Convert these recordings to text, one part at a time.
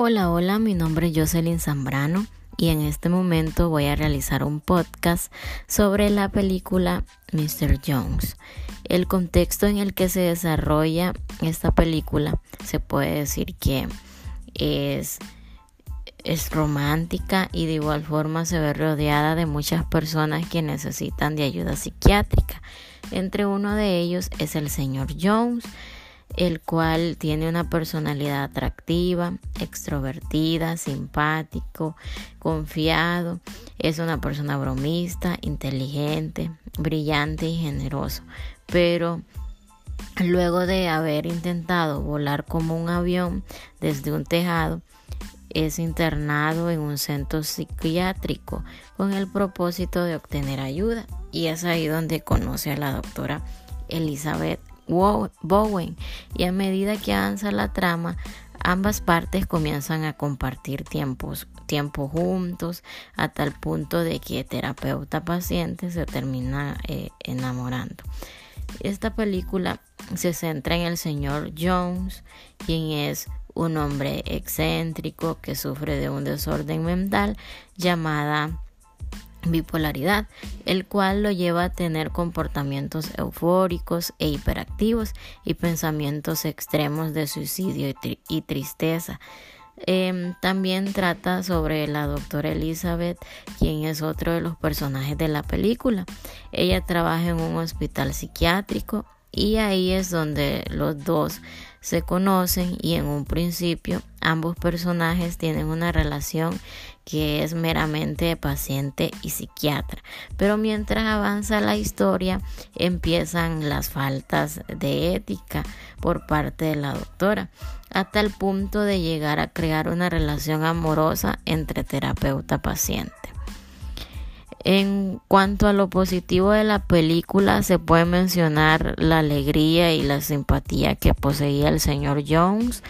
Hola, hola, mi nombre es Jocelyn Zambrano y en este momento voy a realizar un podcast sobre la película Mr. Jones. El contexto en el que se desarrolla esta película se puede decir que es, es romántica y de igual forma se ve rodeada de muchas personas que necesitan de ayuda psiquiátrica. Entre uno de ellos es el señor Jones el cual tiene una personalidad atractiva, extrovertida, simpático, confiado, es una persona bromista, inteligente, brillante y generoso, pero luego de haber intentado volar como un avión desde un tejado, es internado en un centro psiquiátrico con el propósito de obtener ayuda. Y es ahí donde conoce a la doctora Elizabeth Bowen y a medida que avanza la trama ambas partes comienzan a compartir tiempos, tiempo juntos a tal punto de que terapeuta paciente se termina eh, enamorando. Esta película se centra en el señor Jones, quien es un hombre excéntrico que sufre de un desorden mental llamada bipolaridad, el cual lo lleva a tener comportamientos eufóricos e hiperactivos y pensamientos extremos de suicidio y, tristeza. Em, también trata sobre la doctora Elizabeth, quien es otro de los personajes de la película. Ella trabaja en un hospital psiquiátrico y ahí es donde los dos se conocen y en un principio ambos personajes tienen una relación que es meramente paciente y psiquiatra. Pero mientras avanza la historia empiezan las faltas de ética por parte de la doctora, hasta el punto de llegar a crear una relación amorosa entre terapeuta-paciente. En cuanto a lo positivo de la película, se puede mencionar la alegría y la simpatía que poseía el señor Jones,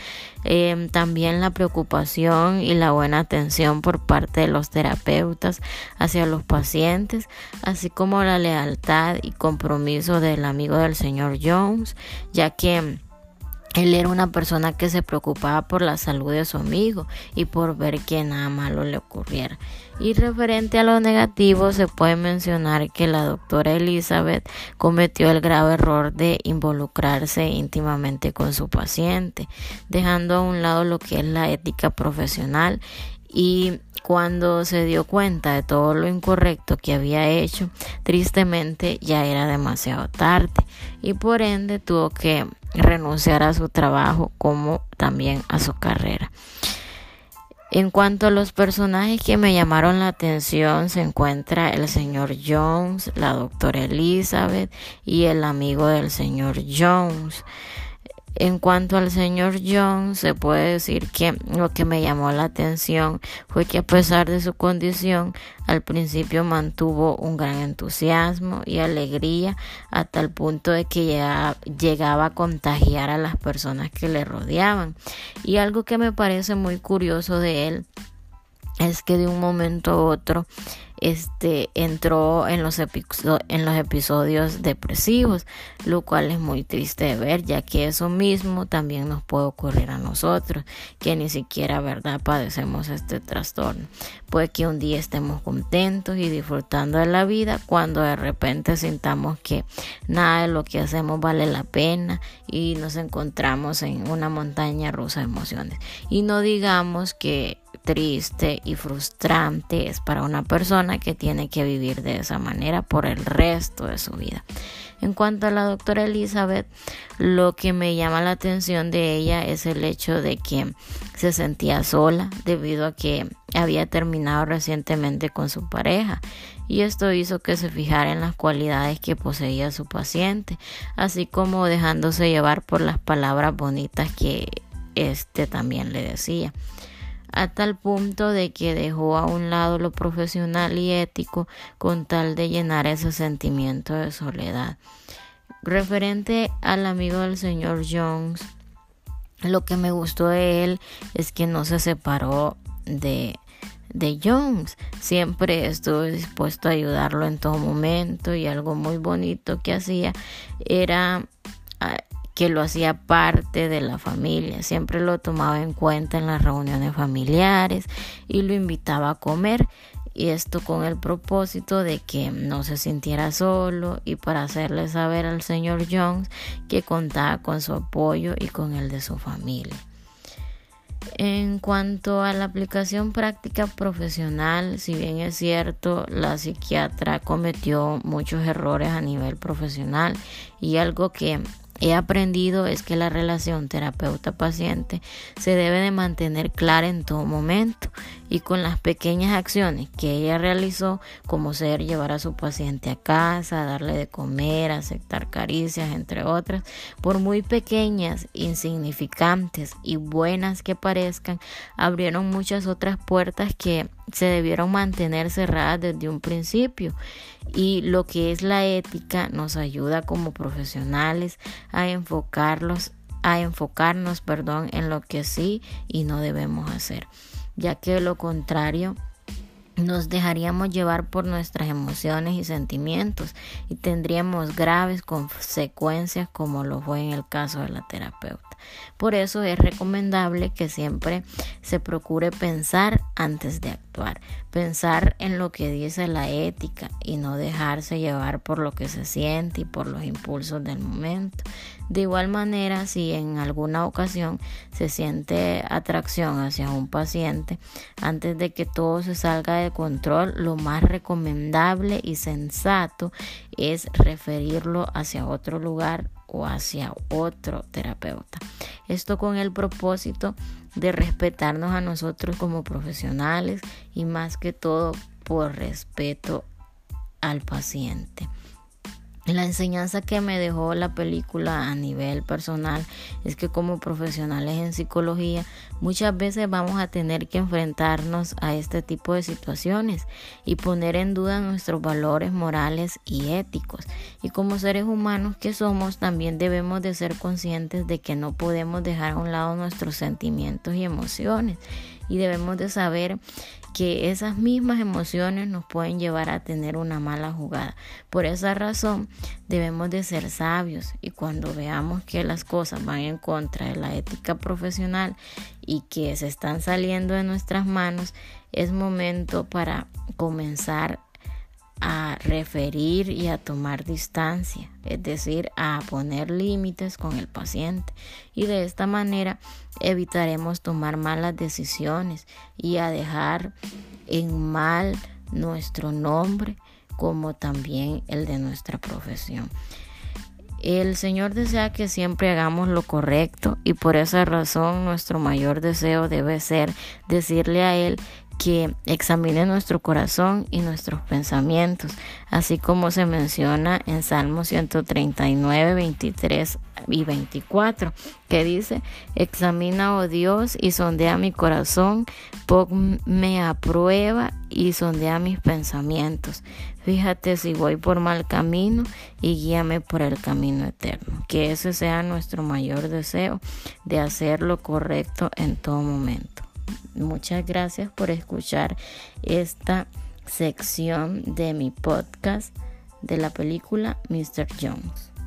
em, también la preocupación y la buena atención por parte de los terapeutas hacia los pacientes, así como la lealtad y compromiso del amigo del señor Jones, ya que él era una persona que se preocupaba por la salud de su amigo y por ver que nada malo le ocurriera. Y referente a lo negativo, se puede mencionar que la doctora Elizabeth cometió el grave error de involucrarse íntimamente con su paciente, dejando a un lado lo que es la ética profesional y cuando se dio cuenta de todo lo incorrecto que había hecho, tristemente ya era demasiado tarde y por ende tuvo que renunciar a su trabajo como también a su carrera. En cuanto a los personajes que me llamaron la atención, se encuentra el señor Jones, la doctora Elizabeth y el amigo del señor Jones. En cuanto al señor John, se puede decir que lo que me llamó la atención fue que a pesar de su condición, al principio mantuvo un gran entusiasmo y alegría hasta el punto de que llegaba, llegaba a contagiar a las personas que le rodeaban. Y algo que me parece muy curioso de él es que de un momento a otro este entró en los, en los episodios depresivos, lo cual es muy triste de ver, ya que eso mismo también nos puede ocurrir a nosotros, que ni siquiera, ¿verdad?, padecemos este trastorno. Puede que un día estemos contentos y disfrutando de la vida cuando de repente sintamos que nada de lo que hacemos vale la pena y nos encontramos en una montaña rusa de emociones. Y no digamos que triste y frustrante es para una persona que tiene que vivir de esa manera por el resto de su vida. En cuanto a la doctora Elizabeth, lo que me llama la atención de ella es el hecho de que se sentía sola debido a que había terminado recientemente con su pareja y esto hizo que se fijara en las cualidades que poseía su paciente, así como dejándose llevar por las palabras bonitas que este también le decía a tal punto de que dejó a un lado lo profesional y ético con tal de llenar ese sentimiento de soledad. Referente al amigo del señor Jones, lo que me gustó de él es que no se separó de, de Jones. Siempre estuvo dispuesto a ayudarlo en todo momento y algo muy bonito que hacía era que lo hacía parte de la familia, siempre lo tomaba en cuenta en las reuniones familiares y lo invitaba a comer y esto con el propósito de que no se sintiera solo y para hacerle saber al señor Jones que contaba con su apoyo y con el de su familia. En cuanto a la aplicación práctica profesional, si bien es cierto, la psiquiatra cometió muchos errores a nivel profesional y algo que he aprendido es que la relación terapeuta-paciente se debe de mantener clara en todo momento y con las pequeñas acciones que ella realizó, como ser llevar a su paciente a casa, darle de comer, aceptar caricias, entre otras, por muy pequeñas, insignificantes y buenas que parezcan, abrieron muchas otras puertas que se debieron mantener cerradas desde un principio. Y lo que es la ética nos ayuda como profesionales a enfocarlos a enfocarnos, perdón, en lo que sí y no debemos hacer, ya que de lo contrario nos dejaríamos llevar por nuestras emociones y sentimientos y tendríamos graves consecuencias como lo fue en el caso de la terapeuta. Por eso es recomendable que siempre se procure pensar antes de actuar, pensar en lo que dice la ética y no dejarse llevar por lo que se siente y por los impulsos del momento. De igual manera, si en alguna ocasión se siente atracción hacia un paciente, antes de que todo se salga de control, lo más recomendable y sensato es referirlo hacia otro lugar o hacia otro terapeuta. Esto con el propósito de respetarnos a nosotros como profesionales y más que todo por respeto al paciente. La enseñanza que me dejó la película a nivel personal es que como profesionales en psicología muchas veces vamos a tener que enfrentarnos a este tipo de situaciones y poner en duda nuestros valores morales y éticos. Y como seres humanos que somos también debemos de ser conscientes de que no podemos dejar a un lado nuestros sentimientos y emociones y debemos de saber que esas mismas emociones nos pueden llevar a tener una mala jugada. Por esa razón debemos de ser sabios y cuando veamos que las cosas van en contra de la ética profesional y que se están saliendo de nuestras manos, es momento para comenzar a referir y a tomar distancia, es decir, a poner límites con el paciente y de esta manera evitaremos tomar malas decisiones y a dejar en mal nuestro nombre como también el de nuestra profesión. El Señor desea que siempre hagamos lo correcto y por esa razón nuestro mayor deseo debe ser decirle a Él que examine nuestro corazón y nuestros pensamientos, así como se menciona en Salmo 139, 23 y 24, que dice, examina, oh Dios, y sondea mi corazón, ponme a prueba y sondea mis pensamientos. Fíjate si voy por mal camino y guíame por el camino eterno. Que ese sea nuestro mayor deseo de hacer lo correcto en todo momento. Muchas gracias por escuchar esta sección de mi podcast de la película Mr. Jones.